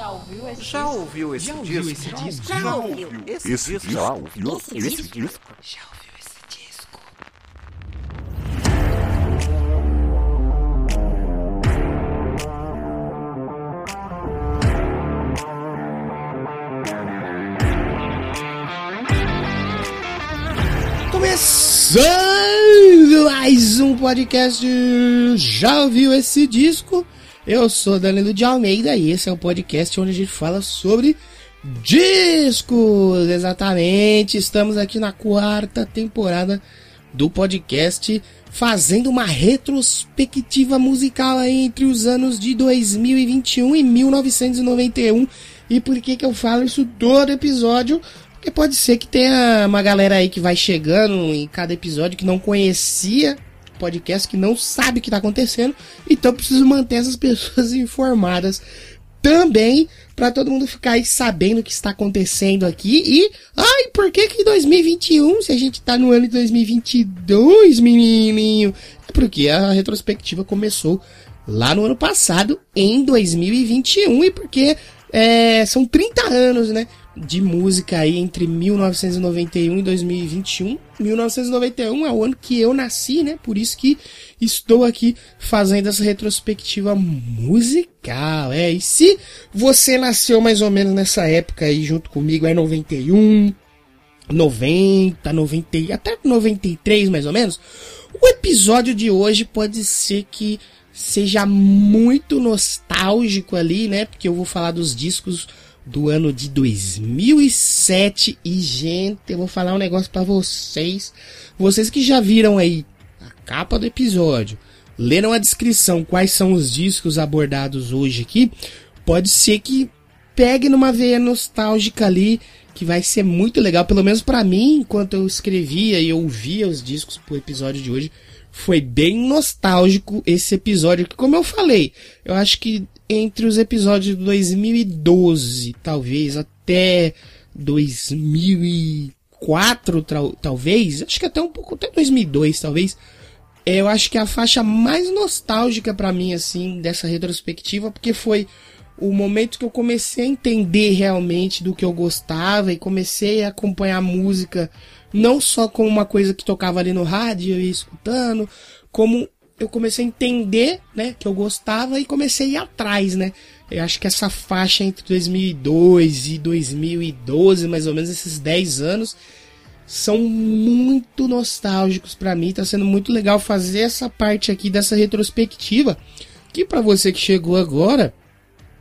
Já ouviu esse Já disco? ouviu esse Já disco? ouviu esse disco? Já ouviu esse Esse disco? já ouviu Esse esse disco? disco? Já ouviu esse disco? Começando mais um podcast. Já ouviu esse disco? Eu sou Danilo de Almeida e esse é o podcast onde a gente fala sobre discos. Exatamente, estamos aqui na quarta temporada do podcast fazendo uma retrospectiva musical entre os anos de 2021 e 1991. E por que que eu falo isso todo episódio? Porque pode ser que tenha uma galera aí que vai chegando em cada episódio que não conhecia podcast, que não sabe o que tá acontecendo. Então preciso manter essas pessoas informadas também para todo mundo ficar aí sabendo o que está acontecendo aqui. E, ai, por que que 2021, se a gente tá no ano de 2022, menininho? É porque a retrospectiva começou lá no ano passado, em 2021, e porque é, são 30 anos, né? De música aí entre 1991 e 2021. 1991 é o ano que eu nasci, né? Por isso que estou aqui fazendo essa retrospectiva musical. É, e se você nasceu mais ou menos nessa época aí junto comigo, é 91, 90, 90, e até 93 mais ou menos, o episódio de hoje pode ser que seja muito nostálgico ali, né? Porque eu vou falar dos discos do ano de 2007 e gente, eu vou falar um negócio pra vocês, vocês que já viram aí a capa do episódio, leram a descrição quais são os discos abordados hoje aqui, pode ser que pegue numa veia nostálgica ali, que vai ser muito legal, pelo menos pra mim, enquanto eu escrevia e ouvia os discos pro episódio de hoje, foi bem nostálgico esse episódio, que como eu falei, eu acho que entre os episódios de 2012, talvez, até 2004, trau- talvez, acho que até um pouco, até 2002, talvez, é, eu acho que é a faixa mais nostálgica pra mim, assim, dessa retrospectiva, porque foi o momento que eu comecei a entender realmente do que eu gostava e comecei a acompanhar a música não só como uma coisa que tocava ali no rádio e escutando, como eu comecei a entender, né, que eu gostava e comecei a ir atrás, né? Eu acho que essa faixa entre 2002 e 2012, mais ou menos esses 10 anos, são muito nostálgicos pra mim. Tá sendo muito legal fazer essa parte aqui dessa retrospectiva. Que pra você que chegou agora,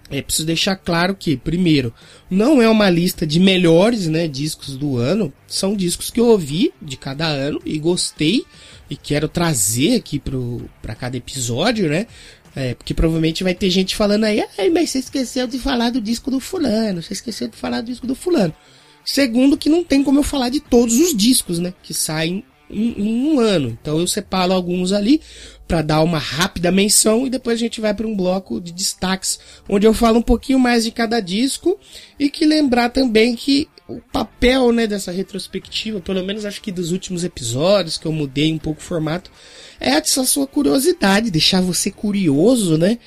é preciso deixar claro que, primeiro, não é uma lista de melhores né, discos do ano. São discos que eu ouvi de cada ano e gostei e quero trazer aqui pro, pra cada episódio, né? É, porque provavelmente vai ter gente falando aí, ai, mas você esqueceu de falar do disco do fulano, você esqueceu de falar do disco do fulano. Segundo, que não tem como eu falar de todos os discos, né? Que saem em, um ano. Então eu separo alguns ali para dar uma rápida menção e depois a gente vai para um bloco de destaques onde eu falo um pouquinho mais de cada disco e que lembrar também que o papel né, dessa retrospectiva, pelo menos acho que dos últimos episódios que eu mudei um pouco o formato, é essa sua curiosidade, deixar você curioso, né?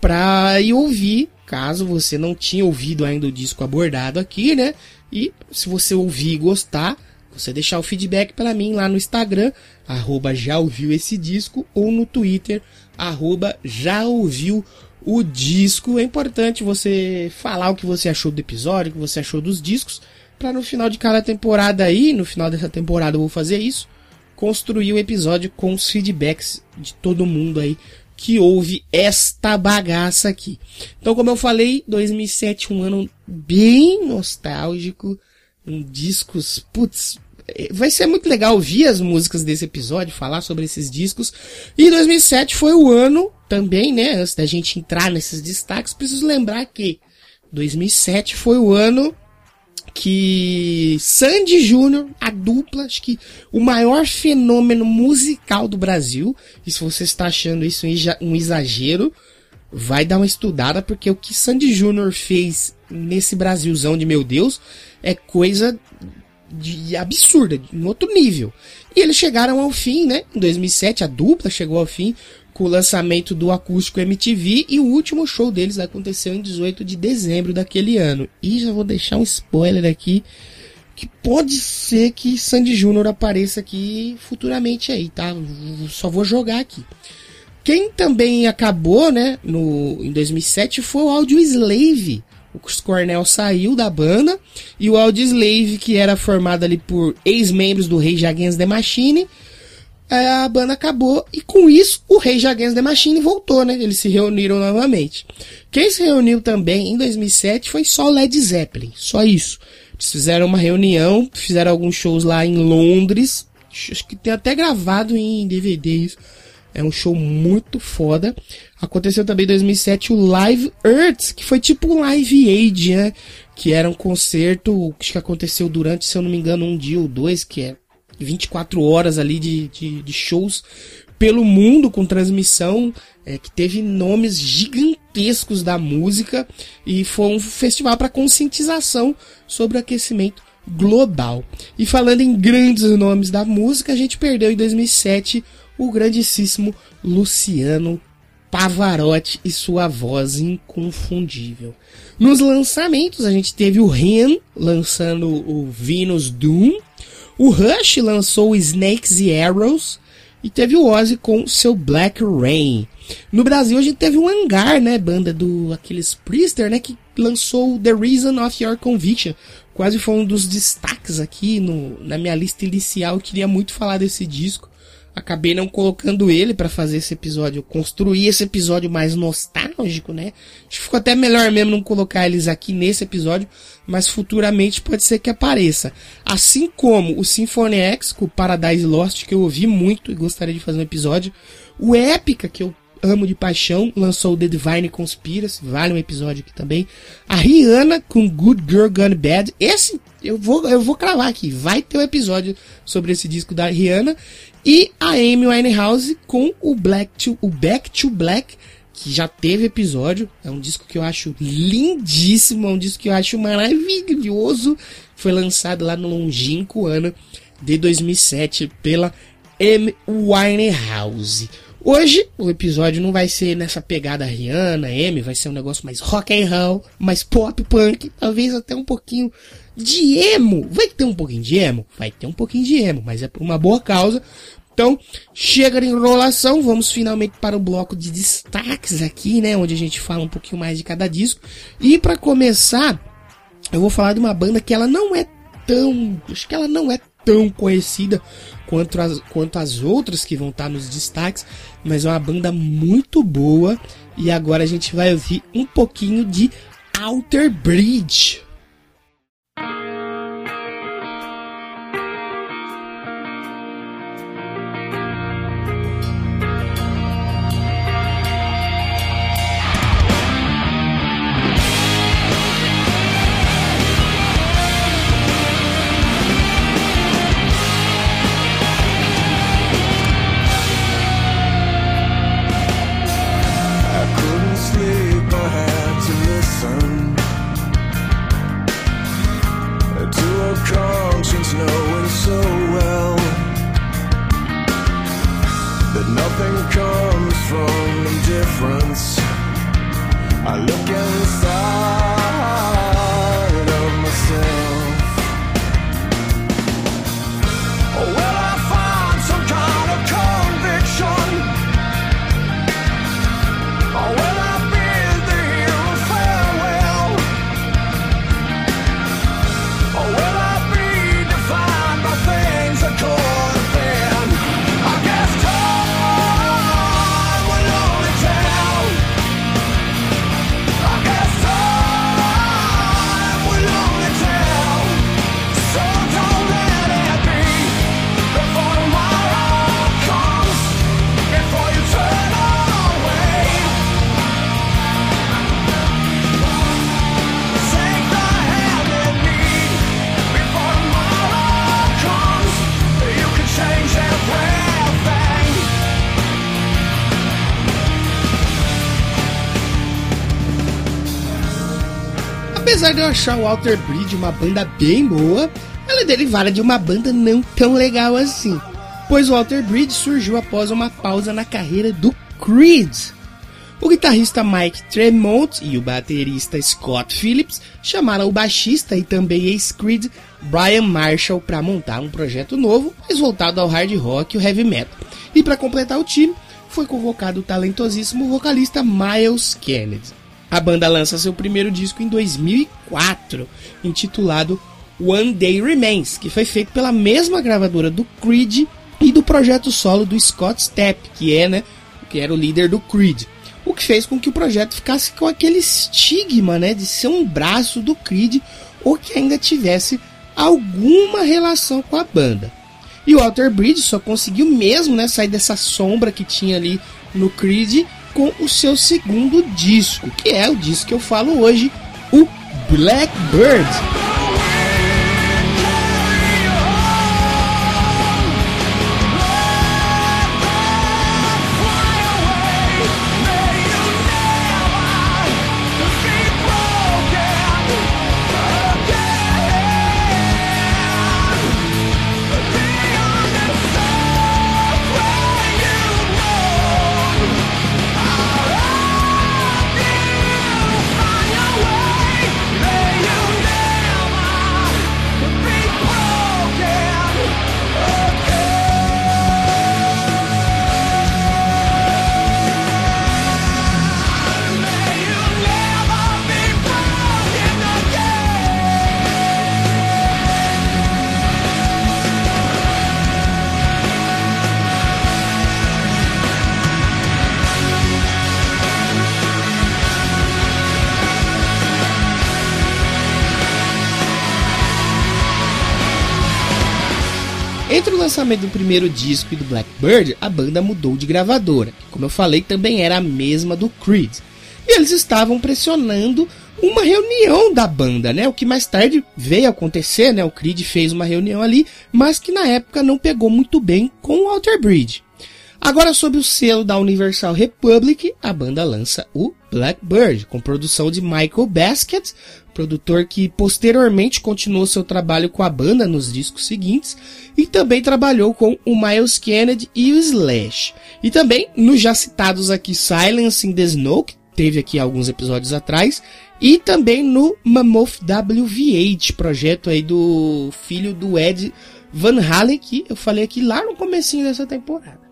Pra ir ouvir, caso você não tinha ouvido ainda o disco abordado aqui, né? E se você ouvir e gostar, você deixar o feedback para mim lá no Instagram, arroba já ouviu esse disco, ou no Twitter, arroba já ouviu o disco. É importante você falar o que você achou do episódio, o que você achou dos discos, para no final de cada temporada aí, no final dessa temporada eu vou fazer isso, construir o episódio com os feedbacks de todo mundo aí que ouve esta bagaça aqui. Então, como eu falei, 2007 um ano bem nostálgico, um discos, putz, vai ser muito legal ouvir as músicas desse episódio, falar sobre esses discos. E 2007 foi o ano também, né, antes da gente entrar nesses destaques, preciso lembrar que 2007 foi o ano que Sandy Júnior, a dupla, acho que o maior fenômeno musical do Brasil, e se você está achando isso um exa- exagero, vai dar uma estudada, porque o que Sandy Júnior fez nesse Brasilzão de meu Deus é coisa de absurda, em outro nível. E eles chegaram ao fim, né? Em 2007, a dupla chegou ao fim com o lançamento do acústico MTV e o último show deles aconteceu em 18 de dezembro daquele ano. E já vou deixar um spoiler aqui que pode ser que Sandy Júnior apareça aqui futuramente aí, tá? Só vou jogar aqui. Quem também acabou, né, no, em 2007 foi o Audio Slave. O Cornell saiu da banda e o Audio Slave, que era formado ali por ex-membros do Rage Against the Machine, é, a banda acabou e com isso o Rage Against the Machine voltou, né? Eles se reuniram novamente. Quem se reuniu também em 2007 foi só Led Zeppelin, só isso. Eles fizeram uma reunião, fizeram alguns shows lá em Londres, acho que tem até gravado em DVDs. É um show muito foda. Aconteceu também em 2007 o Live Earth, que foi tipo um Live Aid, né? Que era um concerto que aconteceu durante, se eu não me engano, um dia ou dois, que é 24 horas ali de, de, de shows pelo mundo com transmissão, é, que teve nomes gigantescos da música e foi um festival para conscientização sobre aquecimento global. E falando em grandes nomes da música, a gente perdeu em 2007 o grandíssimo Luciano Pavarotti e sua voz inconfundível. Nos lançamentos, a gente teve o Ren lançando o Venus Doom, o Rush lançou Snakes e Arrows, e teve o Ozzy com seu Black Rain. No Brasil a gente teve o Hangar, né, banda do aqueles Priester, né, que lançou The Reason of Your Conviction. Quase foi um dos destaques aqui no, na minha lista inicial. Eu queria muito falar desse disco acabei não colocando ele para fazer esse episódio, construir esse episódio mais nostálgico, né? Acho que ficou até melhor mesmo não colocar eles aqui nesse episódio, mas futuramente pode ser que apareça. Assim como o Symphony X com o Paradise Lost, que eu ouvi muito e gostaria de fazer um episódio, o Épica, que eu amo de paixão, lançou The Divine Conspiracy, vale um episódio aqui também. A Rihanna com Good Girl Gone Bad, esse eu vou, eu vou cravar aqui, vai ter um episódio sobre esse disco da Rihanna. E a Amy Winehouse com o Black to, o Back to Black, que já teve episódio. É um disco que eu acho lindíssimo, é um disco que eu acho maravilhoso. Foi lançado lá no longínquo ano de 2007 pela Amy Winehouse. Hoje o episódio não vai ser nessa pegada Rihanna, Amy, vai ser um negócio mais rock and roll, mais pop punk, talvez até um pouquinho de emo. Vai ter um pouquinho de emo? Vai ter um pouquinho de emo, mas é por uma boa causa. Então, chega de enrolação, vamos finalmente para o bloco de destaques aqui, né, onde a gente fala um pouquinho mais de cada disco. E para começar, eu vou falar de uma banda que ela não é tão, acho que ela não é tão conhecida quanto as, quanto as outras que vão estar nos destaques, mas é uma banda muito boa. E agora a gente vai ouvir um pouquinho de Alter Bridge. Apesar de eu achar o Walter Bridge uma banda bem boa, ela é derivada de uma banda não tão legal assim. Pois o Walter Bridge surgiu após uma pausa na carreira do Creed. O guitarrista Mike Tremont e o baterista Scott Phillips chamaram o baixista e também ex-Creed Brian Marshall para montar um projeto novo, mais voltado ao hard rock e o heavy metal. E para completar o time, foi convocado o talentosíssimo vocalista Miles Kennedy. A banda lança seu primeiro disco em 2004, intitulado One Day Remains, que foi feito pela mesma gravadora do Creed e do projeto solo do Scott Stepp, que é, né, que era o líder do Creed. O que fez com que o projeto ficasse com aquele estigma, né, de ser um braço do Creed ou que ainda tivesse alguma relação com a banda. E o Walter Bridge só conseguiu mesmo né, sair dessa sombra que tinha ali no Creed com o seu segundo disco, que é o disco que eu falo hoje, o Blackbird. Lançamento do primeiro disco e do Blackbird, a banda mudou de gravadora, que, como eu falei, também era a mesma do Creed. E eles estavam pressionando uma reunião da banda, né? O que mais tarde veio acontecer, né? O Creed fez uma reunião ali, mas que na época não pegou muito bem com o Walter Bridge. Agora, sob o selo da Universal Republic, a banda lança o Blackbird, com produção de Michael Baskett, produtor que posteriormente continuou seu trabalho com a banda nos discos seguintes e também trabalhou com o Miles Kennedy e o Slash. E também nos já citados aqui Silence in the Snow, que teve aqui alguns episódios atrás, e também no Mammoth WVH, projeto aí do filho do Ed Van Halen, que eu falei aqui lá no comecinho dessa temporada.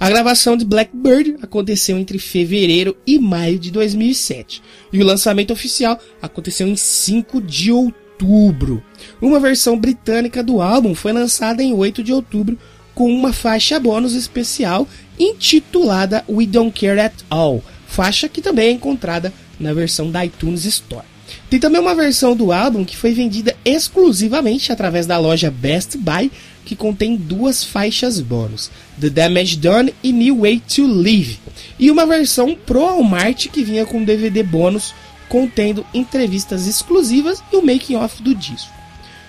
A gravação de Blackbird aconteceu entre fevereiro e maio de 2007 e o lançamento oficial aconteceu em 5 de outubro. Uma versão britânica do álbum foi lançada em 8 de outubro com uma faixa bônus especial intitulada We Don't Care at All, faixa que também é encontrada na versão da iTunes Store. Tem também uma versão do álbum que foi vendida exclusivamente através da loja Best Buy que contém duas faixas bônus, The Damage Done e New Way to Live, e uma versão pro Walmart que vinha com DVD bônus contendo entrevistas exclusivas e o making off do disco.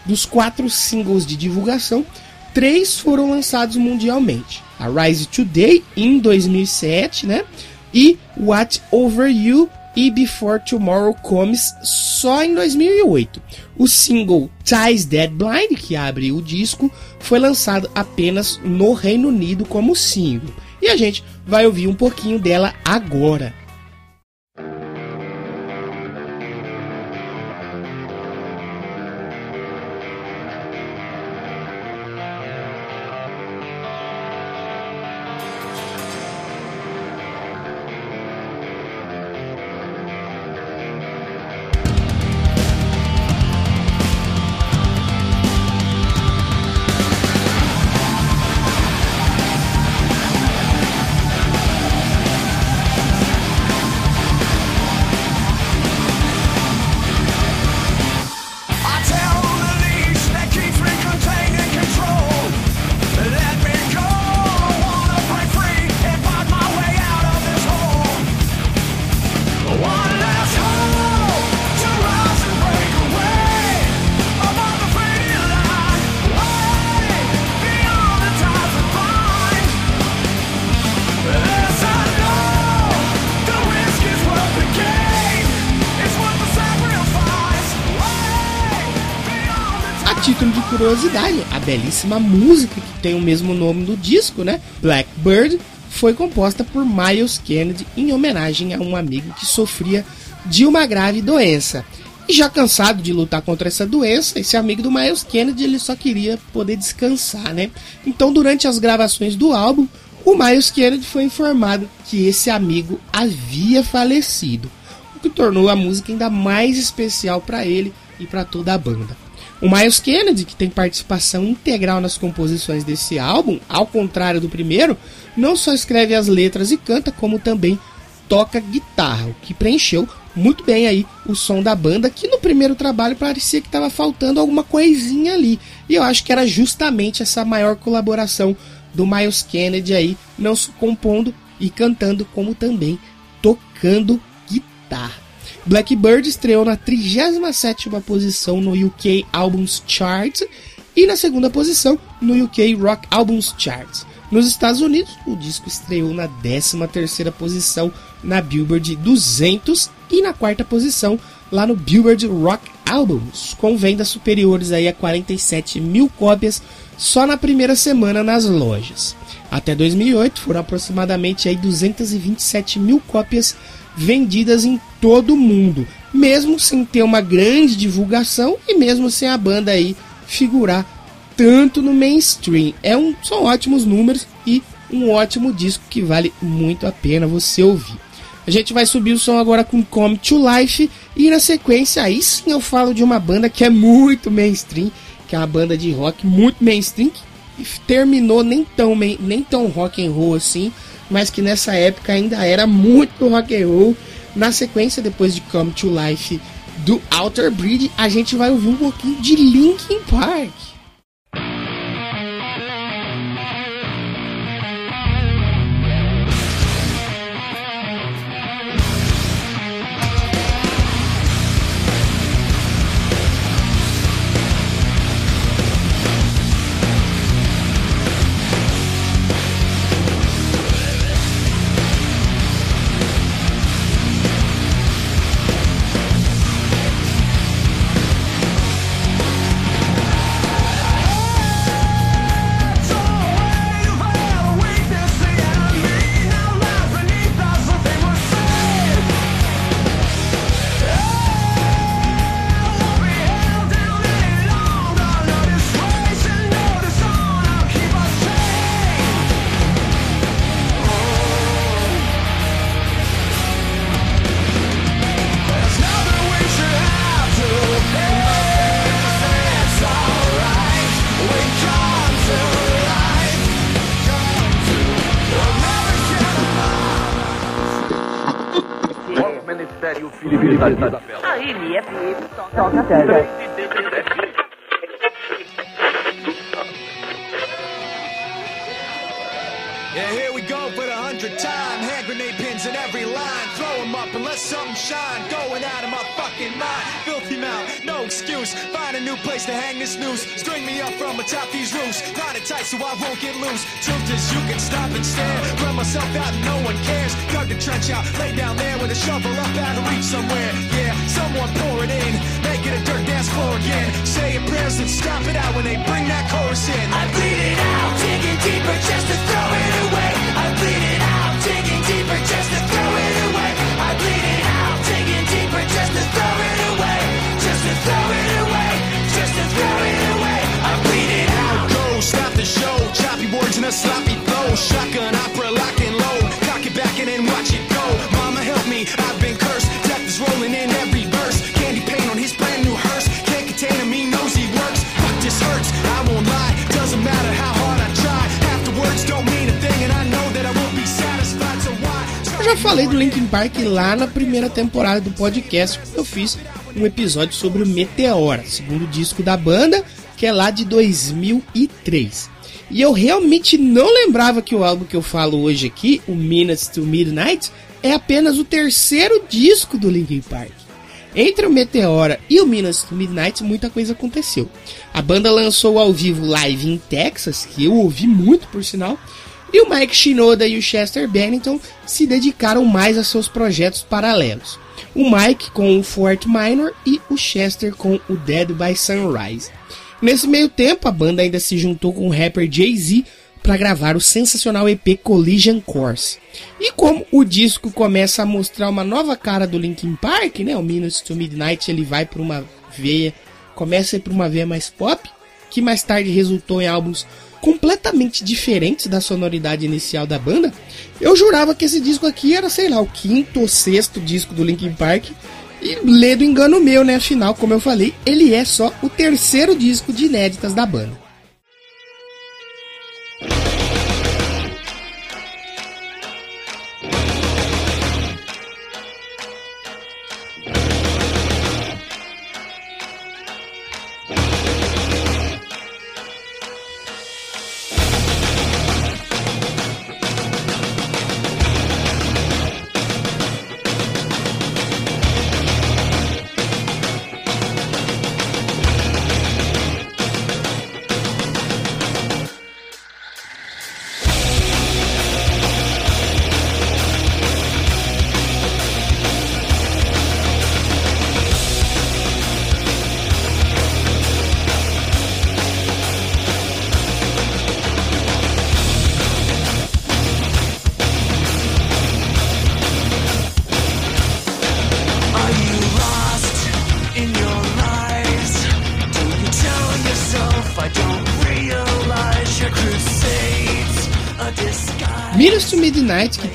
Dos quatro singles de divulgação, três foram lançados mundialmente: a Rise Today em 2007, né? E What Over You e Before Tomorrow Comes só em 2008. O single Ties Dead Blind, que abre o disco, foi lançado apenas no Reino Unido como single. E a gente vai ouvir um pouquinho dela agora. Curiosidade, a belíssima música que tem o mesmo nome do disco, né? Blackbird, foi composta por Miles Kennedy em homenagem a um amigo que sofria de uma grave doença. E já cansado de lutar contra essa doença, esse amigo do Miles Kennedy ele só queria poder descansar, né? Então, durante as gravações do álbum, o Miles Kennedy foi informado que esse amigo havia falecido, o que tornou a música ainda mais especial para ele e para toda a banda. O Miles Kennedy, que tem participação integral nas composições desse álbum, ao contrário do primeiro, não só escreve as letras e canta, como também toca guitarra, o que preencheu muito bem aí o som da banda, que no primeiro trabalho parecia que estava faltando alguma coisinha ali. E eu acho que era justamente essa maior colaboração do Miles Kennedy aí, não só compondo e cantando, como também tocando guitarra. Blackbird estreou na 37ª posição no UK Albums Chart e na segunda posição no UK Rock Albums Chart. Nos Estados Unidos, o disco estreou na 13ª posição na Billboard 200 e na quarta posição lá no Billboard Rock Albums, com vendas superiores aí a 47 mil cópias só na primeira semana nas lojas. Até 2008 foram aproximadamente aí 227 mil cópias vendidas em todo o mundo, mesmo sem ter uma grande divulgação e mesmo sem a banda aí figurar tanto no mainstream. É um, são ótimos números e um ótimo disco que vale muito a pena você ouvir. A gente vai subir o som agora com Come to Life e na sequência aí sim eu falo de uma banda que é muito mainstream, que é uma banda de rock muito mainstream que terminou nem tão nem tão rock and roll assim, mas que nessa época ainda era muito rock and roll. Na sequência, depois de Come to Life do Outer Bridge, a gente vai ouvir um pouquinho de Linkin Park. Aí, Yeah, here we go for the hundredth time. Hand grenade pins in every line. Throw them up and let something shine. Going out of my fucking mind. Filthy mouth, no excuse. Find a new place to hang this noose. String me up from atop these roofs. Find it tight so I won't get loose. Truth is, you can stop and stare. Run myself out and no one cares. Dug the trench out, lay down there with a shovel up out of reach somewhere. Yeah, someone pour it in. Make it a dirt dance floor again. Say your prayers and stop it out when they bring that chorus in. I bleed it out, digging deeper just to throw it away. I bleed it out, digging deeper just to throw it away. I bleed it out, digging deeper just to throw it away. Just to throw it away. Just to throw it away. I bleed it out. Go, stop the show. Choppy words and a sloppy flow. Shotgun opera, lock and load. Cock it back and then watch it go. Mama help me, I've falei do Linkin Park lá na primeira temporada do podcast, eu fiz um episódio sobre o Meteora, segundo disco da banda, que é lá de 2003. E eu realmente não lembrava que o álbum que eu falo hoje aqui, o Minutes to Midnight, é apenas o terceiro disco do Linkin Park. Entre o Meteora e o Minutes to Midnight, muita coisa aconteceu. A banda lançou ao vivo live em Texas, que eu ouvi muito por sinal, e o Mike Shinoda e o Chester Bennington se dedicaram mais a seus projetos paralelos. O Mike com o Fort Minor e o Chester com o Dead by Sunrise. Nesse meio tempo, a banda ainda se juntou com o rapper Jay-Z para gravar o sensacional EP Collision Course. E como o disco começa a mostrar uma nova cara do Linkin Park, né? O Minutes to Midnight ele vai para uma veia, começa para uma veia mais pop, que mais tarde resultou em álbuns completamente diferentes da sonoridade inicial da banda. Eu jurava que esse disco aqui era, sei lá, o quinto ou sexto disco do Linkin Park. E ledo engano meu, né? Afinal, como eu falei, ele é só o terceiro disco de inéditas da banda.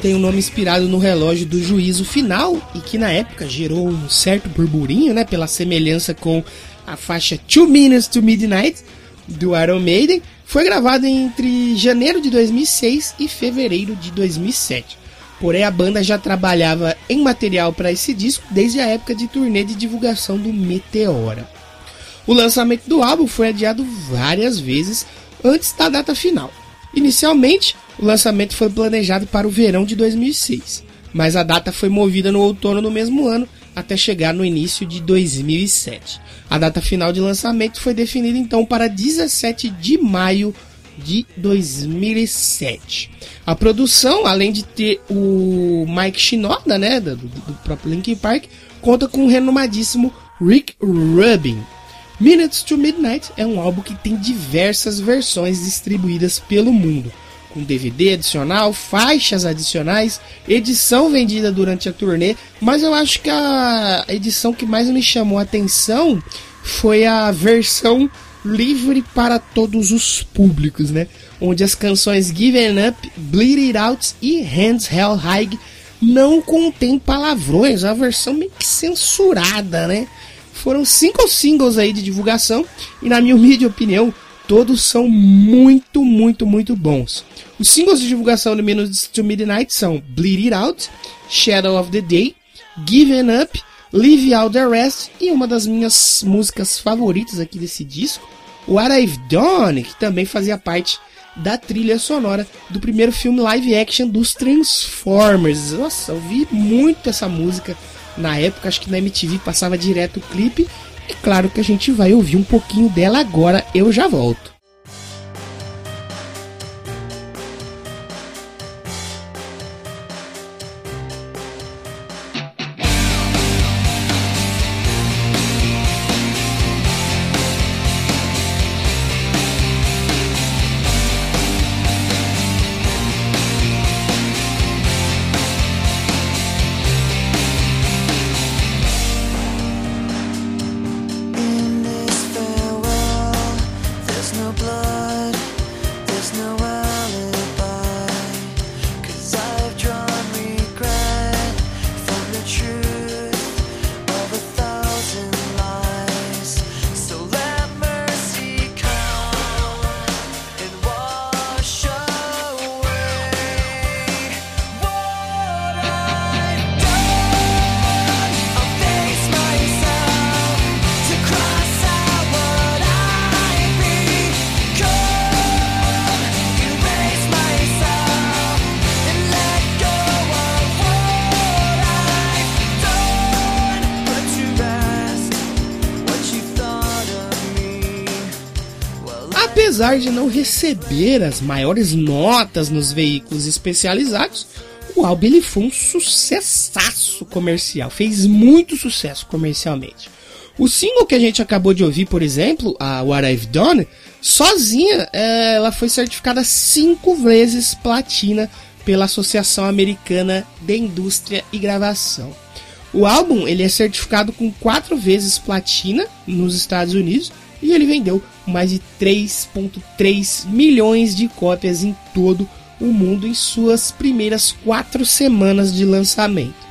Tem o um nome inspirado no relógio do juízo final e que na época gerou um certo burburinho, né, pela semelhança com a faixa Two Minutes to Midnight do Iron Maiden, foi gravado entre janeiro de 2006 e fevereiro de 2007. Porém, a banda já trabalhava em material para esse disco desde a época de turnê de divulgação do Meteora. O lançamento do álbum foi adiado várias vezes antes da data final. Inicialmente, o lançamento foi planejado para o verão de 2006, mas a data foi movida no outono do mesmo ano até chegar no início de 2007. A data final de lançamento foi definida então para 17 de maio de 2007. A produção, além de ter o Mike Shinoda, né, do, do próprio Linkin Park, conta com o renomadíssimo Rick Rubin. Minutes to Midnight é um álbum que tem diversas versões distribuídas pelo mundo com DVD adicional, faixas adicionais, edição vendida durante a turnê, mas eu acho que a edição que mais me chamou a atenção foi a versão livre para todos os públicos, né? Onde as canções Given Up, Bleed It Out e Hands Held High não contêm palavrões, a versão meio que censurada, né? Foram cinco singles aí de divulgação e na minha humilde opinião, todos são muito, muito, muito bons. Os singles de divulgação do Minutes to Midnight são Bleed It Out, Shadow of the Day, Given Up, Leave Out the Rest e uma das minhas músicas favoritas aqui desse disco, What I've Done, que também fazia parte da trilha sonora do primeiro filme live action dos Transformers. Nossa, eu vi muito essa música na época, acho que na MTV passava direto o clipe. E claro que a gente vai ouvir um pouquinho dela agora, eu já volto. Apesar de não receber as maiores notas nos veículos especializados, o álbum ele foi um sucessaço comercial, fez muito sucesso comercialmente. O single que a gente acabou de ouvir, por exemplo, a What I've Done, sozinha, é, ela foi certificada cinco vezes platina pela Associação Americana de Indústria e Gravação. O álbum ele é certificado com quatro vezes platina nos Estados Unidos e ele vendeu mais de 3,3 milhões de cópias em todo o mundo em suas primeiras quatro semanas de lançamento.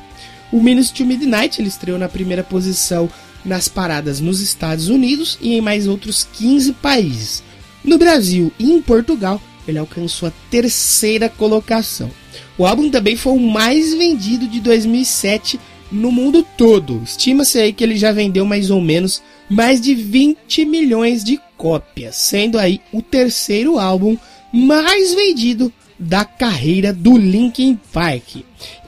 O Minutes to Midnight ele estreou na primeira posição nas paradas nos Estados Unidos e em mais outros 15 países. No Brasil e em Portugal, ele alcançou a terceira colocação. O álbum também foi o mais vendido de 2007 no mundo todo. Estima-se aí que ele já vendeu mais ou menos mais de 20 milhões de cópias, sendo aí o terceiro álbum mais vendido da carreira do Linkin Park.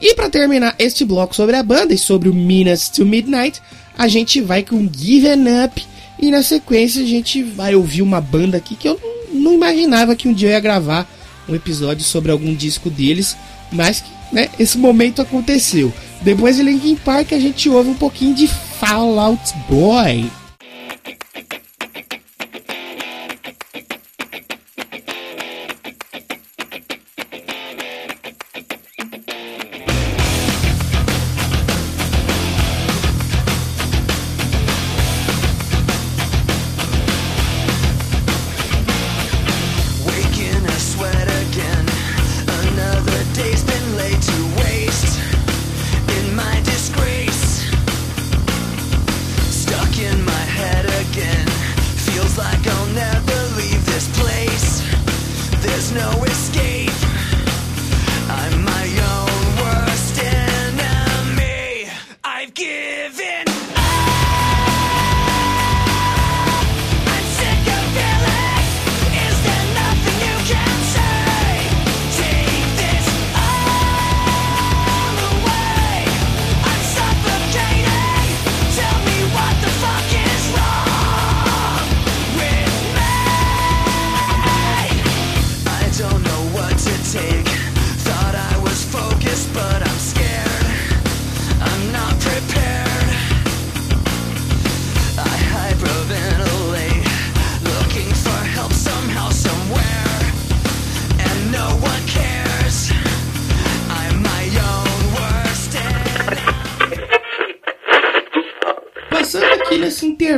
E para terminar este bloco sobre a banda e sobre o Minutes to Midnight, a gente vai com Given Up e na sequência a gente vai ouvir uma banda aqui que eu não imaginava que um dia eu ia gravar um episódio sobre algum disco deles, mas que né, esse momento aconteceu. Depois de Linkin Park a gente ouve um pouquinho de Fallout Boy.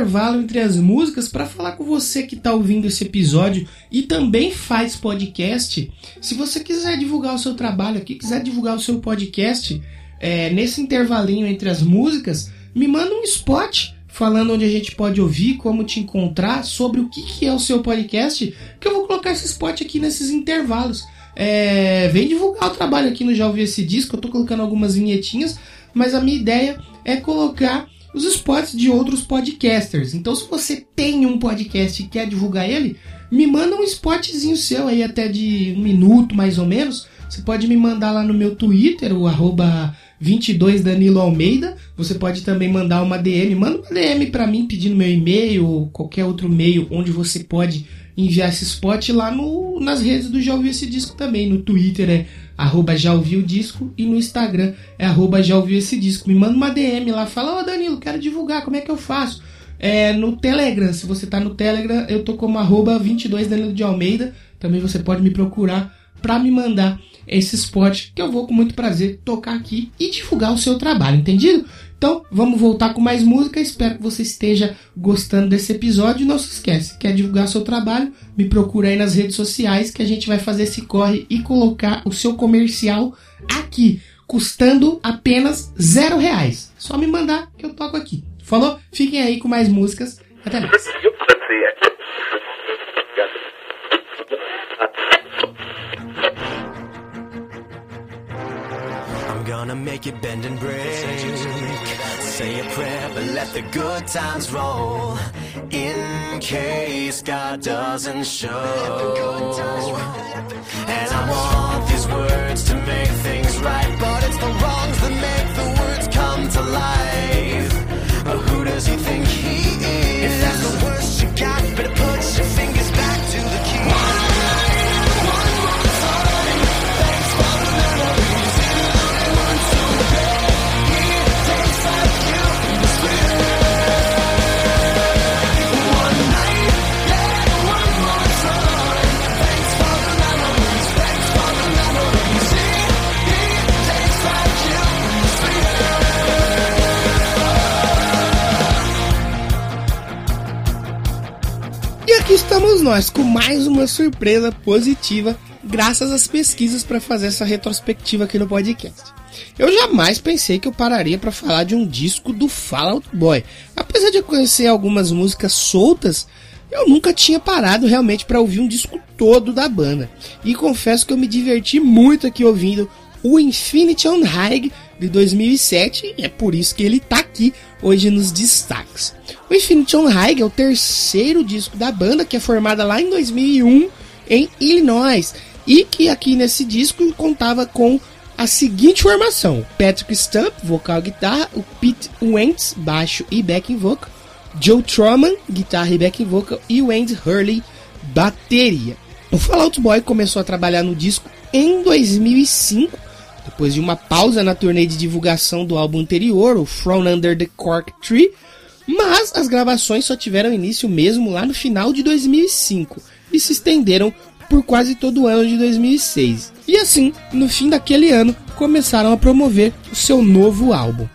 Intervalo entre as músicas para falar com você que está ouvindo esse episódio e também faz podcast. Se você quiser divulgar o seu trabalho aqui, quiser divulgar o seu podcast, é, nesse intervalinho entre as músicas, me manda um spot falando onde a gente pode ouvir, como te encontrar, sobre o que, que é o seu podcast, que eu vou colocar esse spot aqui nesses intervalos. É, vem divulgar o trabalho aqui no Já Ouvi Esse Disco, eu tô colocando algumas vinhetinhas, mas a minha ideia é colocar os spots de outros podcasters. Então, se você tem um podcast e quer divulgar ele, me manda um spotzinho seu aí, até de um minuto mais ou menos. Você pode me mandar lá no meu Twitter, o arroba 22 Danilo Almeida. Você pode também mandar uma DM. Manda uma DM para mim pedindo meu e-mail ou qualquer outro meio onde você pode enviar esse spot lá no, nas redes do Já Ouviu Esse Disco também. No Twitter é arroba já ouviu o disco e no Instagram é arroba já ouviu esse disco. Me manda uma DM lá, fala, ô oh, Danilo, quero divulgar, como é que eu faço? É, no Telegram, se você tá no Telegram, eu tô como arroba 22 Danilo de Almeida, também você pode me procurar para me mandar esse spot que eu vou com muito prazer tocar aqui e divulgar o seu trabalho, entendido? Então, vamos voltar com mais música. Espero que você esteja gostando desse episódio. Não se esquece, quer divulgar seu trabalho? Me procura aí nas redes sociais que a gente vai fazer esse corre e colocar o seu comercial aqui, custando apenas zero reais. Só me mandar que eu toco aqui. Falou? Fiquem aí com mais músicas. Até mais. gonna make it bend and break. Say a prayer, but let the good times roll. In case God doesn't show. And I want these words to make things right, but it's the wrongs that make the words come to life. But who does he think he is? If that's the worst you got, better put your fingers aqui estamos nós com mais uma surpresa positiva, graças às pesquisas para fazer essa retrospectiva aqui no podcast. Eu jamais pensei que eu pararia para falar de um disco do Fall Out Boy. Apesar de eu conhecer algumas músicas soltas, eu nunca tinha parado realmente para ouvir um disco todo da banda. E confesso que eu me diverti muito aqui ouvindo o Infinity on High de 2007 e é por isso que ele tá aqui hoje nos destaques. O Infinity on High é o terceiro disco da banda que é formada lá em 2001 em Illinois e que aqui nesse disco contava com a seguinte formação: Patrick Stump, vocal e guitarra, o Pete Wentz, baixo e backing vocal, Joe Troman, guitarra e backing vocal e o Andy Hurley, bateria. O Fallout Boy começou a trabalhar no disco em 2005, depois de uma pausa na turnê de divulgação do álbum anterior, o From Under the Cork Tree, mas as gravações só tiveram início mesmo lá no final de 2005 e se estenderam por quase todo o ano de 2006. E assim, no fim daquele ano, começaram a promover o seu novo álbum.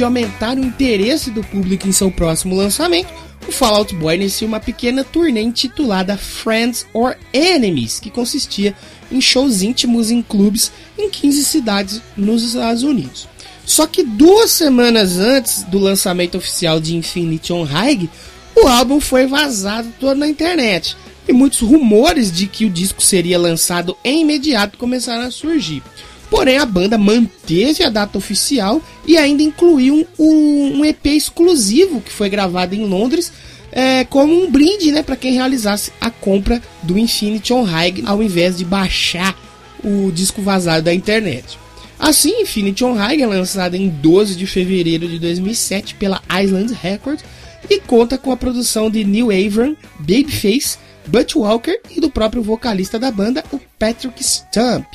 De aumentar o interesse do público em seu próximo lançamento, o Fallout Boy iniciou uma pequena turnê intitulada Friends or Enemies, que consistia em shows íntimos em clubes em 15 cidades nos Estados Unidos. Só que duas semanas antes do lançamento oficial de Infinity on High, o álbum foi vazado todo na internet. E muitos rumores de que o disco seria lançado em imediato começaram a surgir. Porém, a banda manteve a data oficial e ainda incluiu um, um EP exclusivo que foi gravado em Londres é, como um brinde né, para quem realizasse a compra do Infinity on High ao invés de baixar o disco vazado da internet. Assim, Infinity on High é lançado em 12 de fevereiro de 2007 pela Island Records e conta com a produção de Neil Avram, Babyface, Butch Walker e do próprio vocalista da banda, o Patrick Stump.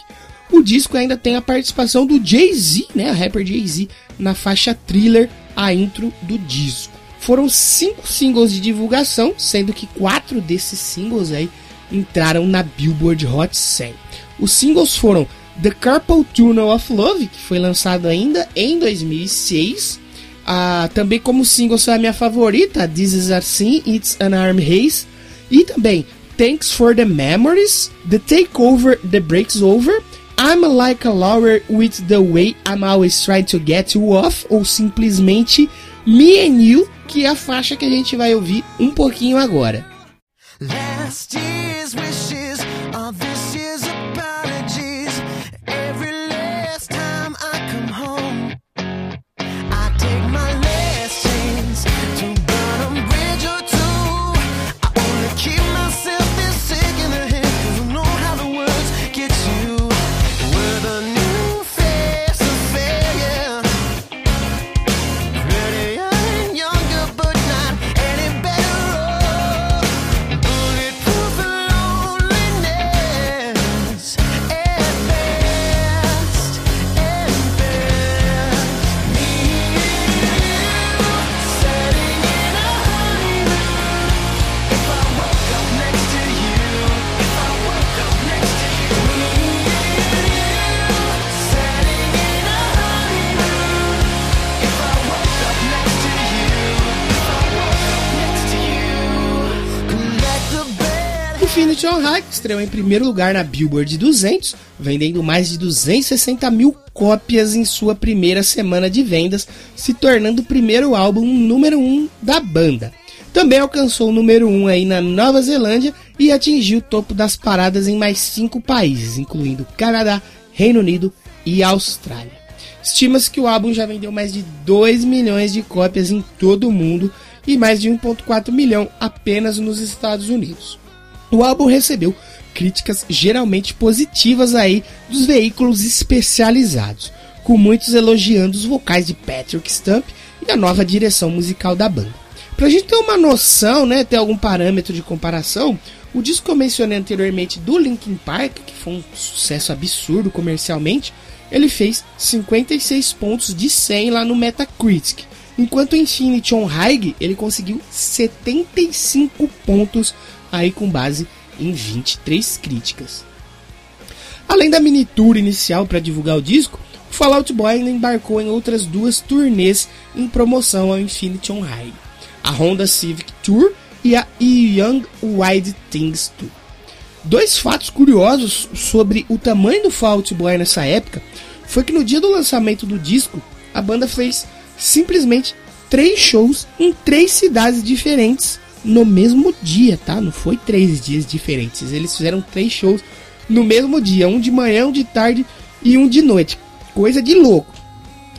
O disco ainda tem a participação do Jay-Z, né, a rapper Jay-Z, na faixa thriller, a intro do disco. Foram cinco singles de divulgação, sendo que quatro desses singles aí entraram na Billboard Hot 100. Os singles foram The Carpal Tunnel of Love, que foi lançado ainda em 2006. Ah, também como single foi a minha favorita, This Is a Sin, It's an Arm Race. E também Thanks for the Memories, The Takeover, The Breaks Over I'm like a lawyer with the way I'm always trying to get you off, ou simplesmente Me and You, que é a faixa que a gente vai ouvir um pouquinho agora. Last year's estreou em primeiro lugar na Billboard 200, vendendo mais de 260 mil cópias em sua primeira semana de vendas, se tornando o primeiro álbum número 1 um da banda. Também alcançou o número 1 um aí na Nova Zelândia e atingiu o topo das paradas em mais cinco países, incluindo Canadá, Reino Unido e Austrália. Estima-se que o álbum já vendeu mais de 2 milhões de cópias em todo o mundo e mais de 1,4 milhão apenas nos Estados Unidos. O álbum recebeu críticas geralmente positivas aí dos veículos especializados, com muitos elogiando os vocais de Patrick Stump e a nova direção musical da banda. Pra gente ter uma noção, né, ter algum parâmetro de comparação, o disco que eu mencionei anteriormente do Linkin Park, que foi um sucesso absurdo comercialmente, ele fez 56 pontos de 100 lá no Metacritic, enquanto Infinity on High ele conseguiu 75 pontos aí com base em 23 críticas. Além da mini tour inicial para divulgar o disco, o Fallout Boy ainda embarcou em outras duas turnês em promoção ao Infinity on High a Honda Civic Tour e a Young Wild Things Tour. Dois fatos curiosos sobre o tamanho do Fall Out Boy nessa época foi que no dia do lançamento do disco, a banda fez simplesmente três shows em três cidades diferentes no mesmo dia, tá? Não foi três dias diferentes. Eles fizeram três shows no mesmo dia, um de manhã, um de tarde e um de noite. Coisa de louco.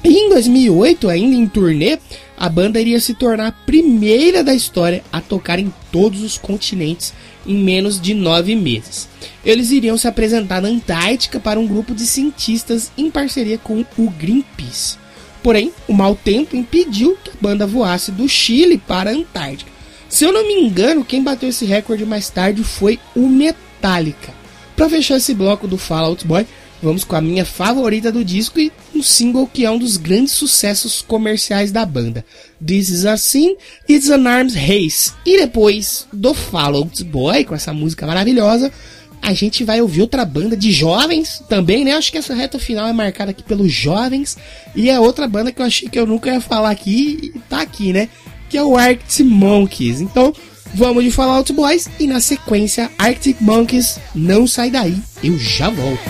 E em 2008, ainda em turnê, a banda iria se tornar a primeira da história a tocar em todos os continentes em menos de nove meses. Eles iriam se apresentar na Antártica para um grupo de cientistas em parceria com o Greenpeace. Porém, o mau tempo impediu que a banda voasse do Chile para a Antártica. Se eu não me engano, quem bateu esse recorde mais tarde foi o Metallica. Para fechar esse bloco do Fallout Boy, Vamos com a minha favorita do disco e um single que é um dos grandes sucessos comerciais da banda. This is a Sin, It's an Arms Race. E depois do Fall Out Boy, com essa música maravilhosa, a gente vai ouvir outra banda de jovens também, né? Acho que essa reta final é marcada aqui pelos jovens. E é outra banda que eu achei que eu nunca ia falar aqui e tá aqui, né? Que é o Arctic Monkeys. Então, vamos de Fall Out Boys e na sequência Arctic Monkeys. Não sai daí, eu já volto.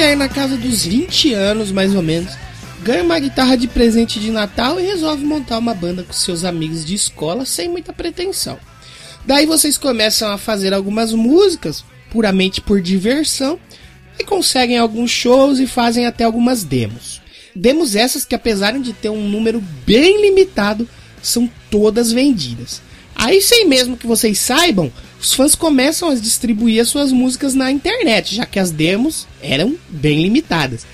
Você aí na casa dos 20 anos, mais ou menos, ganha uma guitarra de presente de Natal e resolve montar uma banda com seus amigos de escola sem muita pretensão. Daí vocês começam a fazer algumas músicas, puramente por diversão, e conseguem alguns shows e fazem até algumas demos. demos essas que apesar de ter um número bem limitado, são todas vendidas. Aí sem mesmo que vocês saibam, os fãs começam a distribuir as suas músicas na internet, já que as demos eram bem limitadas.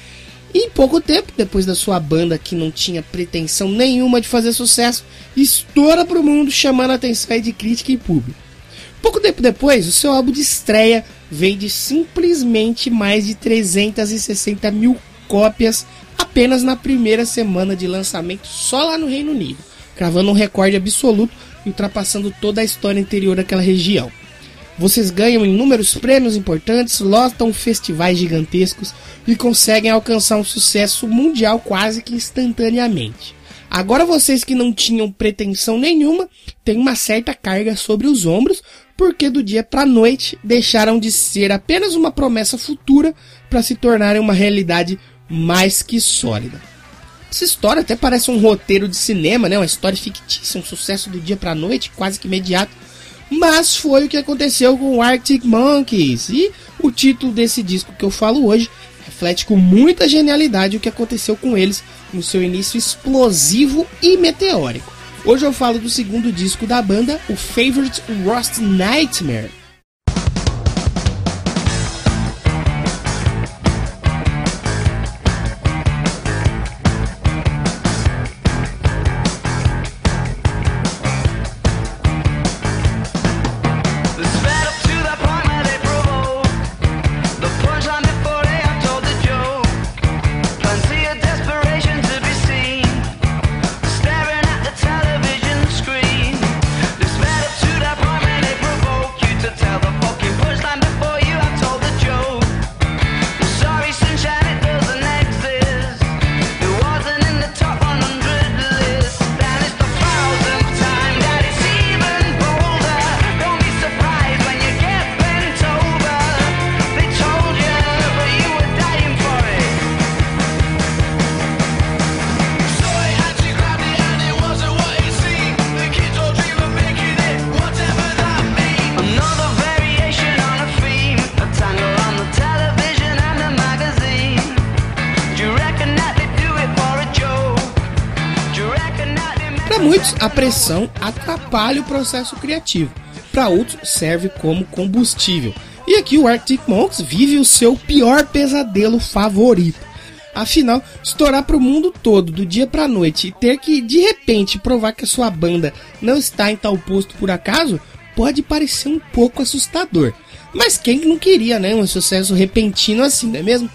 E em pouco tempo, depois da sua banda que não tinha pretensão nenhuma de fazer sucesso, estoura para o mundo chamando a atenção de crítica e público. Pouco tempo depois, o seu álbum de estreia vende simplesmente mais de 360 mil cópias apenas na primeira semana de lançamento só lá no Reino Unido, cravando um recorde absoluto ultrapassando toda a história interior daquela região. Vocês ganham inúmeros prêmios importantes, lotam festivais gigantescos e conseguem alcançar um sucesso mundial quase que instantaneamente. Agora vocês que não tinham pretensão nenhuma têm uma certa carga sobre os ombros, porque do dia para noite deixaram de ser apenas uma promessa futura para se tornarem uma realidade mais que sólida. Essa história até parece um roteiro de cinema, né? Uma história fictícia, um sucesso do dia para noite, quase que imediato. Mas foi o que aconteceu com o Arctic Monkeys. E o título desse disco que eu falo hoje reflete com muita genialidade o que aconteceu com eles no seu início explosivo e meteórico. Hoje eu falo do segundo disco da banda, o Favorite Rust Nightmare. A pressão atrapalha o processo criativo. Para outros, serve como combustível. E aqui o Arctic Monks vive o seu pior pesadelo favorito. Afinal, estourar para o mundo todo do dia para noite e ter que de repente provar que a sua banda não está em tal posto por acaso pode parecer um pouco assustador. Mas quem não queria, né, um sucesso repentino assim, não é mesmo?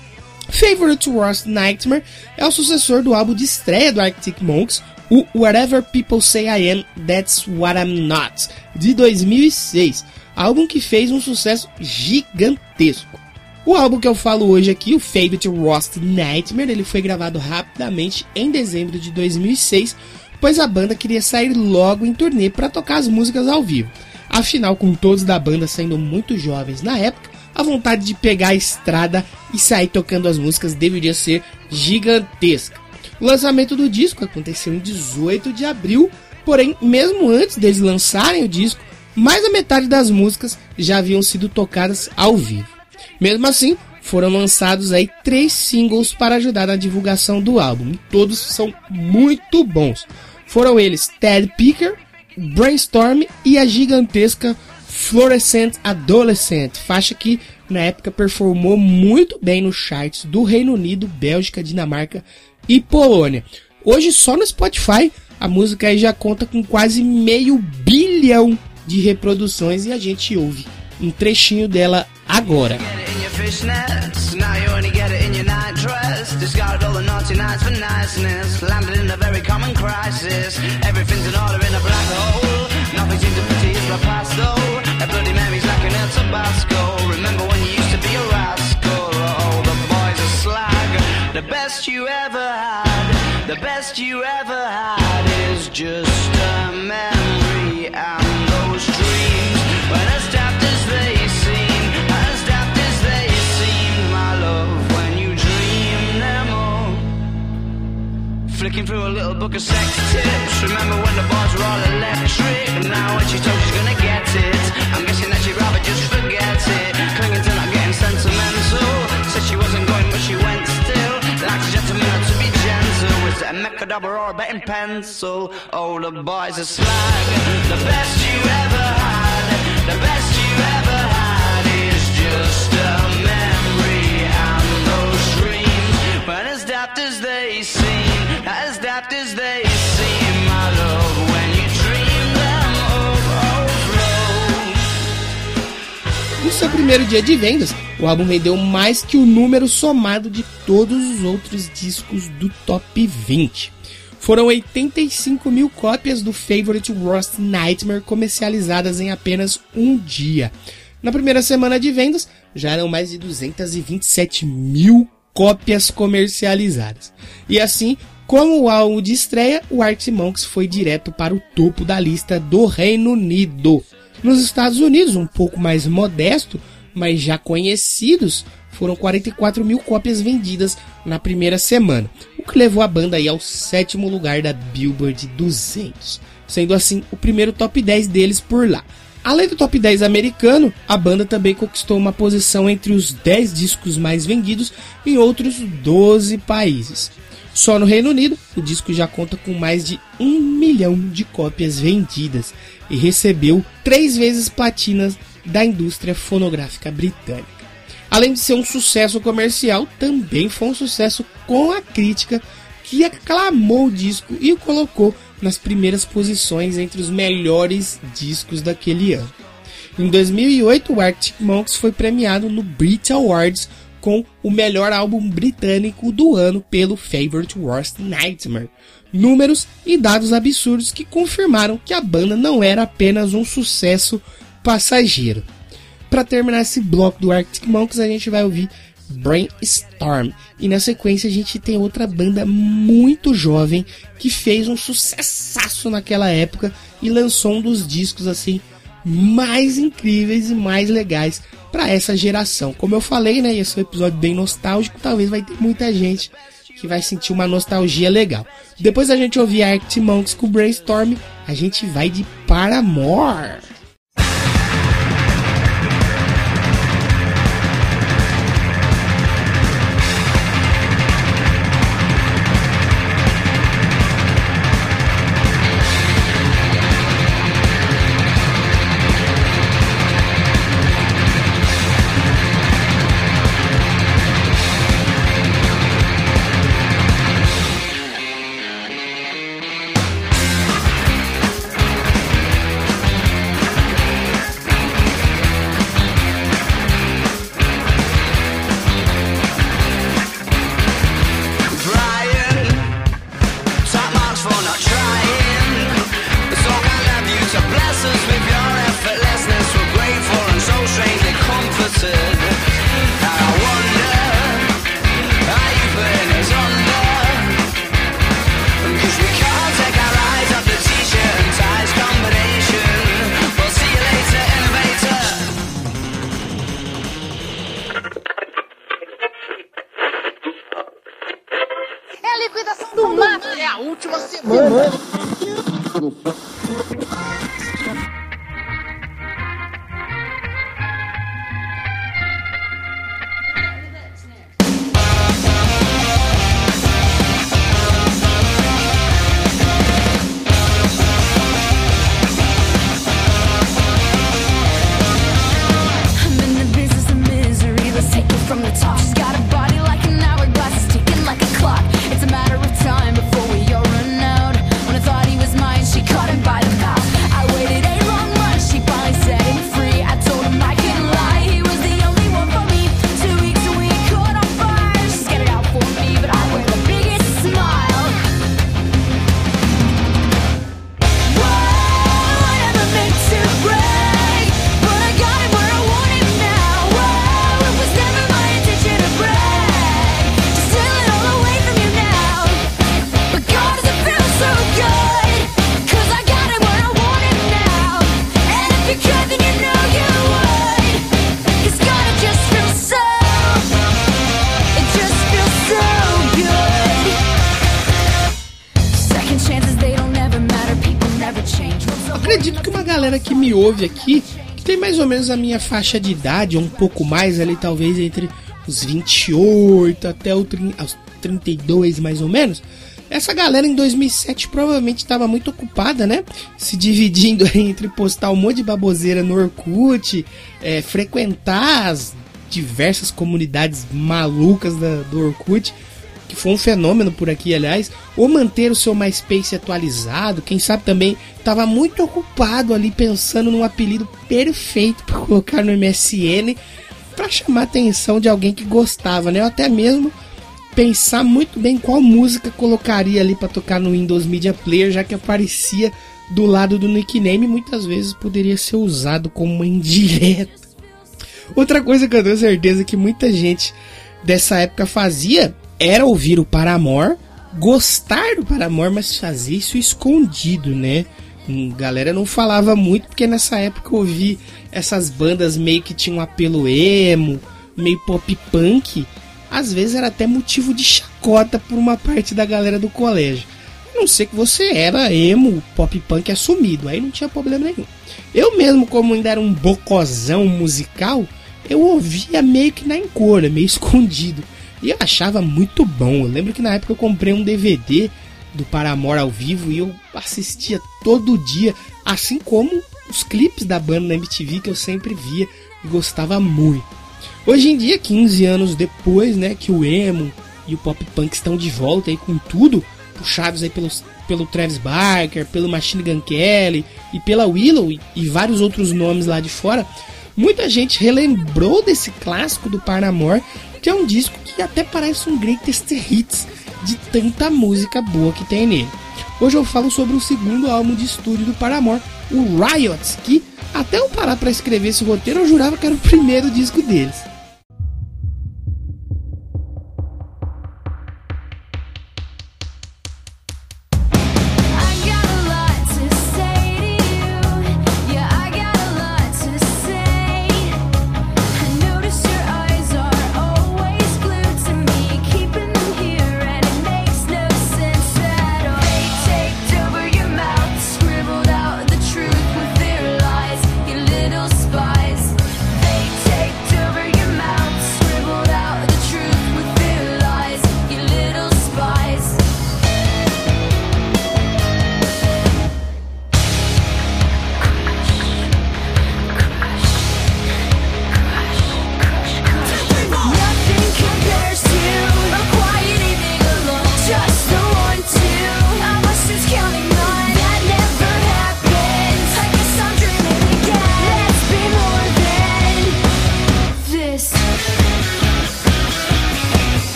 Favorite Worst Nightmare é o sucessor do álbum de estreia do Arctic Monks, o Whatever People Say I Am, That's What I'm Not, de 2006, álbum que fez um sucesso gigantesco. O álbum que eu falo hoje aqui, o Favorite Rust Nightmare, ele foi gravado rapidamente em dezembro de 2006, pois a banda queria sair logo em turnê para tocar as músicas ao vivo. Afinal, com todos da banda sendo muito jovens na época, a vontade de pegar a estrada e sair tocando as músicas deveria ser gigantesca. O lançamento do disco aconteceu em 18 de abril, porém, mesmo antes deles lançarem o disco, mais da metade das músicas já haviam sido tocadas ao vivo. Mesmo assim, foram lançados aí três singles para ajudar na divulgação do álbum. Todos são muito bons. Foram eles Ted Picker, Brainstorm e a gigantesca Fluorescent Adolescent, faixa que na época performou muito bem nos charts do Reino Unido, Bélgica, Dinamarca e Polônia. Hoje só no Spotify a música aí já conta com quase meio bilhão de reproduções e a gente ouve um trechinho dela agora. Remember ever had, the best you ever had is just a memory and those dreams. As daft as they seem, as daft as they seem, my love, when you dream them all. Flicking through a little book of sex tips. Remember when the bars were all electric? Now when she told she's gonna get it, I'm guessing that she'd rather just forget it. Clinging to not getting sentimental. Said she wasn't going, but she went still. Like a gentleman, to be gentle. make a double or betting pencil. Oh, the boys are slag. The best you ever had, the best you ever had is just a memory and those dreams. When as daft as they seu primeiro dia de vendas, o álbum rendeu mais que o número somado de todos os outros discos do top 20. Foram 85 mil cópias do Favorite Worst Nightmare comercializadas em apenas um dia. Na primeira semana de vendas, já eram mais de 227 mil cópias comercializadas. E assim, como o álbum de estreia, o Arctic Monkeys foi direto para o topo da lista do Reino Unido. Nos Estados Unidos, um pouco mais modesto, mas já conhecidos, foram 44 mil cópias vendidas na primeira semana, o que levou a banda aí ao sétimo lugar da Billboard 200, sendo assim o primeiro top 10 deles por lá. Além do top 10 americano, a banda também conquistou uma posição entre os 10 discos mais vendidos em outros 12 países. Só no Reino Unido, o disco já conta com mais de um milhão de cópias vendidas e recebeu três vezes platinas da indústria fonográfica britânica. Além de ser um sucesso comercial, também foi um sucesso com a crítica, que aclamou o disco e o colocou nas primeiras posições entre os melhores discos daquele ano. Em 2008, o Arctic Monkeys foi premiado no Brit Awards com o melhor álbum britânico do ano pelo Favorite Worst Nightmare. Números e dados absurdos que confirmaram que a banda não era apenas um sucesso passageiro. Para terminar esse bloco do Arctic Monkeys, a gente vai ouvir Brainstorm. E na sequência a gente tem outra banda muito jovem que fez um sucessaço naquela época e lançou um dos discos assim mais incríveis e mais legais para essa geração. Como eu falei, né, esse é um episódio bem nostálgico, talvez vai ter muita gente que vai sentir uma nostalgia legal. Depois a gente ouvir Arctic Monkeys com Brainstorm, a gente vai de Paramore. Última semana. A minha faixa de idade, um pouco mais ali, talvez entre os 28 até o trin- aos 32 mais ou menos, Essa galera em 2007 provavelmente estava muito ocupada, né? Se dividindo entre postar um monte de baboseira no Orkut, é, frequentar as diversas comunidades malucas da- do Orkut, que foi um fenômeno por aqui, aliás, ou manter o seu MySpace atualizado, quem sabe também estava muito ocupado ali pensando num apelido perfeito para colocar no MSN para chamar a atenção de alguém que gostava, né? Ou até mesmo pensar muito bem qual música colocaria ali para tocar no Windows Media Player, já que aparecia do lado do nickname, muitas vezes poderia ser usado como uma indireta. Outra coisa que eu tenho certeza que muita gente dessa época fazia era ouvir o Paramore, gostar do Paramore, mas fazer isso escondido, né? Hum, Galera não falava muito porque nessa época eu ouvi essas bandas meio que tinham um apelo emo, meio pop punk. Às vezes era até motivo de chacota por uma parte da galera do colégio. A não ser que você era emo, pop punk assumido, aí não tinha problema nenhum. Eu mesmo, como ainda era um bocozão musical, eu ouvia meio que na encolha, meio escondido. E eu achava muito bom. Eu lembro que na época eu comprei um DVD do Paramore ao vivo e eu assistia todo dia, assim como os clipes da banda na MTV que eu sempre via e gostava muito. Hoje em dia, 15 anos depois, né, que o emo e o pop punk estão de volta aí com tudo, puxados aí pelos, pelo Travis Barker, pelo Machine Gun Kelly e pela Willow e, e vários outros nomes lá de fora, muita gente relembrou desse clássico do Paramore, que é um disco que até parece um greatest hits de tanta música boa que tem nele. Hoje eu falo sobre o segundo álbum de estúdio do Paramore, o Riots, que até eu parar para escrever esse roteiro eu jurava que era o primeiro disco deles.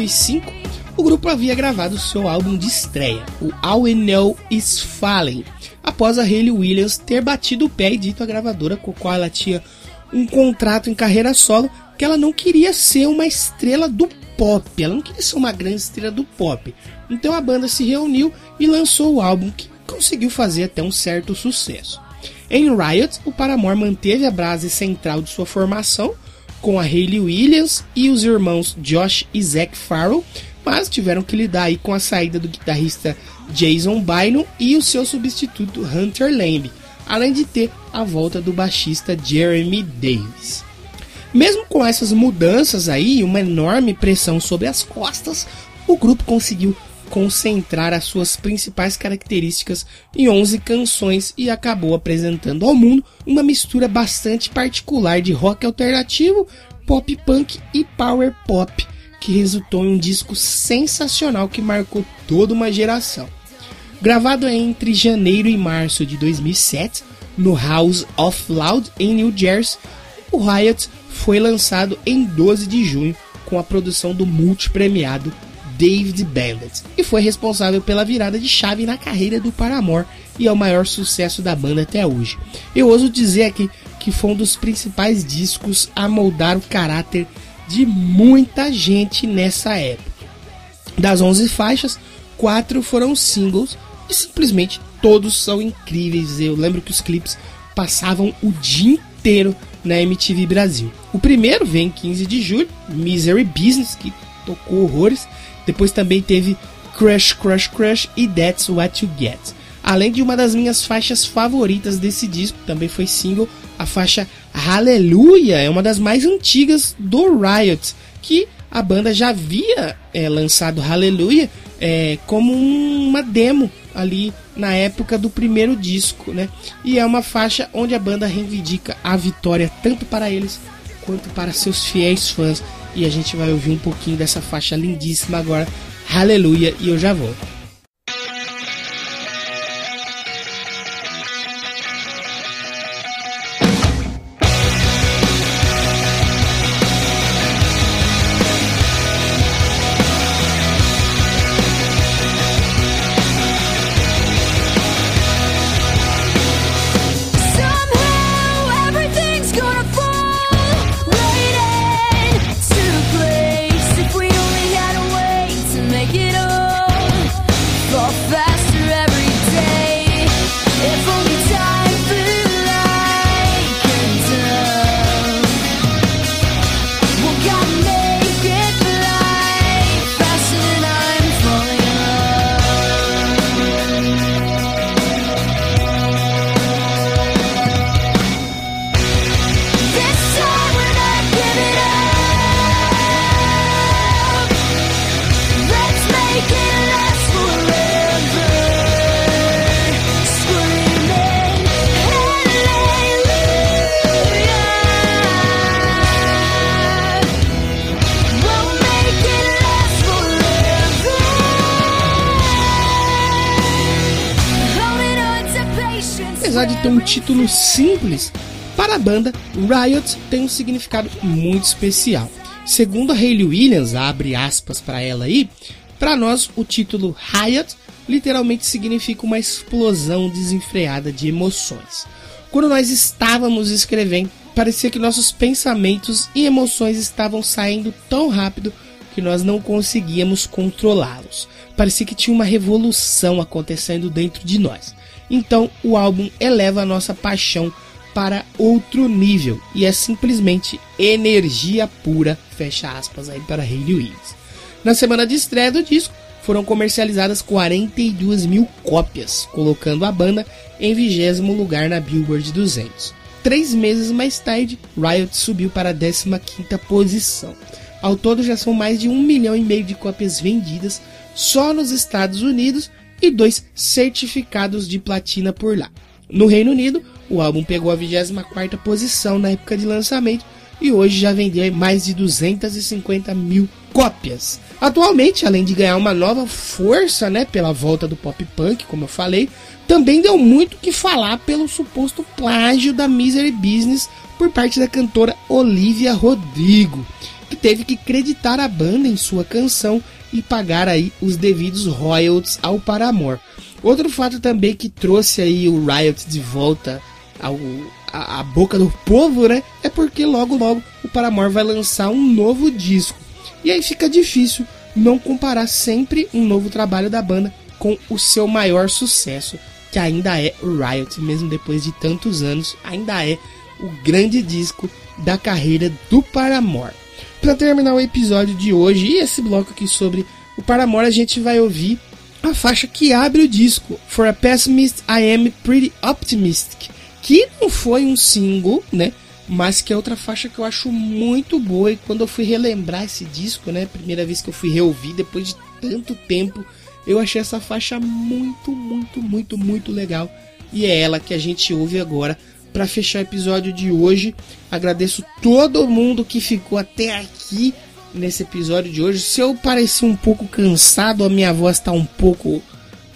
2005, o grupo havia gravado seu álbum de estreia, o All We Know Is Falling, após a Hayley Williams ter batido o pé e dito à gravadora com a qual ela tinha um contrato em carreira solo que ela não queria ser uma estrela do pop, ela não queria ser uma grande estrela do pop. Então a banda se reuniu e lançou o álbum que conseguiu fazer até um certo sucesso. Em Riot, o Paramore manteve a base central de sua formação, com a Hayley Williams e os irmãos Josh e Zac Farrell, mas tiveram que lidar aí com a saída do guitarrista Jason Bynum e o seu substituto Hunter Lamb, além de ter a volta do baixista Jeremy Davis. Mesmo com essas mudanças aí uma enorme pressão sobre as costas, o grupo conseguiu concentrar as suas principais características em 11 canções e acabou apresentando ao mundo uma mistura bastante particular de rock alternativo, pop punk e power pop, que resultou em um disco sensacional que marcou toda uma geração. Gravado entre janeiro e março de 2007 no House of Loud em New Jersey, o Riot foi lançado em 12 de junho com a produção do multipremiado David Bandit e foi responsável pela virada de chave na carreira do Paramore e é o maior sucesso da banda até hoje. Eu ouso dizer aqui que foi um dos principais discos a moldar o caráter de muita gente nessa época. Das 11 faixas, quatro foram singles e simplesmente todos são incríveis. Eu lembro que os clipes passavam o dia inteiro na MTV Brasil. O primeiro vem em 15 de julho, Misery Business, que tocou horrores. Depois também teve Crush, Crush, Crush e That's What You Get. Além de uma das minhas faixas favoritas desse disco, também foi single, a faixa Hallelujah é uma das mais antigas do Riot, que a banda já havia é, lançado Hallelujah é, como uma demo ali na época do primeiro disco, né? E é uma faixa onde a banda reivindica a vitória tanto para eles quanto para seus fiéis fãs. E a gente vai ouvir um pouquinho dessa faixa lindíssima agora, Hallelujah, e eu já volto. Apesar de ter um título simples, para a banda, Riot tem um significado muito especial. Segundo a Hayley Williams, abre aspas para ela aí, para nós o título Riot literalmente significa uma explosão desenfreada de emoções. Quando nós estávamos escrevendo, parecia que nossos pensamentos e emoções estavam saindo tão rápido que nós não conseguíamos controlá-los. Parecia que tinha uma revolução acontecendo dentro de nós. Então, o álbum eleva a nossa paixão para outro nível e é simplesmente energia pura, fecha aspas aí para Hayley Williams. Na semana de estreia do disco, foram comercializadas 42 mil cópias, colocando a banda em vigésimo lugar na Billboard 200. Três meses mais tarde, Riot subiu para a 15ª posição. Ao todo já são mais de um milhão e meio de cópias vendidas só nos Estados Unidos e dois certificados de platina por lá. No Reino Unido, o álbum pegou a 24ª posição na época de lançamento e hoje já vendeu mais de 250 mil cópias. Atualmente, além de ganhar uma nova força né, pela volta do pop punk, como eu falei, também deu muito que falar pelo suposto plágio da Misery Business por parte da cantora Olivia Rodrigo, teve que creditar a banda em sua canção e pagar aí os devidos royalties ao Paramore. Outro fato também que trouxe aí o Riot de volta ao, a, a boca do povo, né? É porque logo logo o Paramore vai lançar um novo disco. E aí fica difícil não comparar sempre um novo trabalho da banda com o seu maior sucesso, que ainda é o Riot, mesmo depois de tantos anos, ainda é o grande disco da carreira do Paramore. Para terminar o episódio de hoje e esse bloco aqui sobre o Paramore, a gente vai ouvir a faixa que abre o disco, For a Pessimist I Am Pretty Optimistic, que não foi um single, né? Mas que é outra faixa que eu acho muito boa. E quando eu fui relembrar esse disco, né? Primeira vez que eu fui reouvir depois de tanto tempo, eu achei essa faixa muito, muito, muito, muito legal. E é ela que a gente ouve agora para fechar o episódio de hoje. Agradeço todo mundo que ficou até aqui nesse episódio de hoje. Se eu parecer um pouco cansado, a minha voz tá um pouco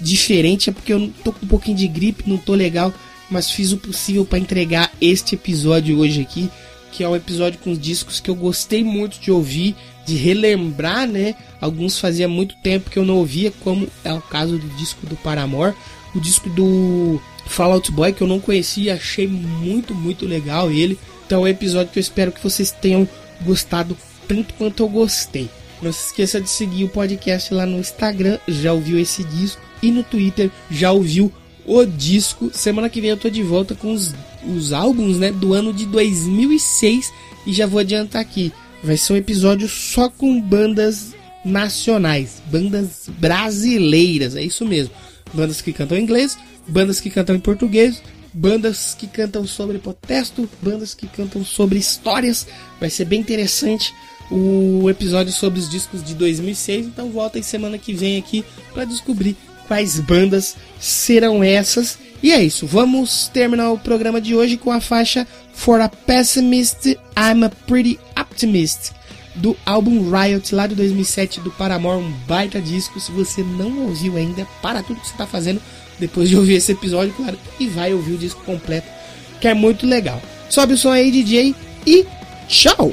diferente, é porque eu tô com um pouquinho de gripe, não tô legal, mas fiz o possível para entregar este episódio hoje aqui, que é um episódio com discos que eu gostei muito de ouvir, de relembrar, né? Alguns fazia muito tempo que eu não ouvia, como é o caso do disco do Paramore, o disco do Fallout Boy que eu não conhecia, achei muito, muito legal ele. Então é um episódio que eu espero que vocês tenham gostado tanto quanto eu gostei. Não se esqueça de seguir o podcast lá no Instagram, já ouviu esse disco, e no Twitter já ouviu o disco. Semana que vem eu tô de volta com os, os álbuns né, do ano de 2006 e já vou adiantar aqui. Vai ser um episódio só com bandas nacionais, bandas brasileiras, é isso mesmo bandas que cantam em inglês, bandas que cantam em português, bandas que cantam sobre protesto, bandas que cantam sobre histórias. Vai ser bem interessante o episódio sobre os discos de 2006. Então volta em semana que vem aqui para descobrir quais bandas serão essas. E é isso, vamos terminar o programa de hoje com a faixa For a Pessimist, I'm a Pretty Optimist do álbum Riot lá de 2007 do Paramore, um baita disco. Se você não ouviu ainda, para tudo que você está fazendo depois de ouvir esse episódio, claro, e vai ouvir o disco completo, que é muito legal. Sobe o som aí, DJ, e tchau!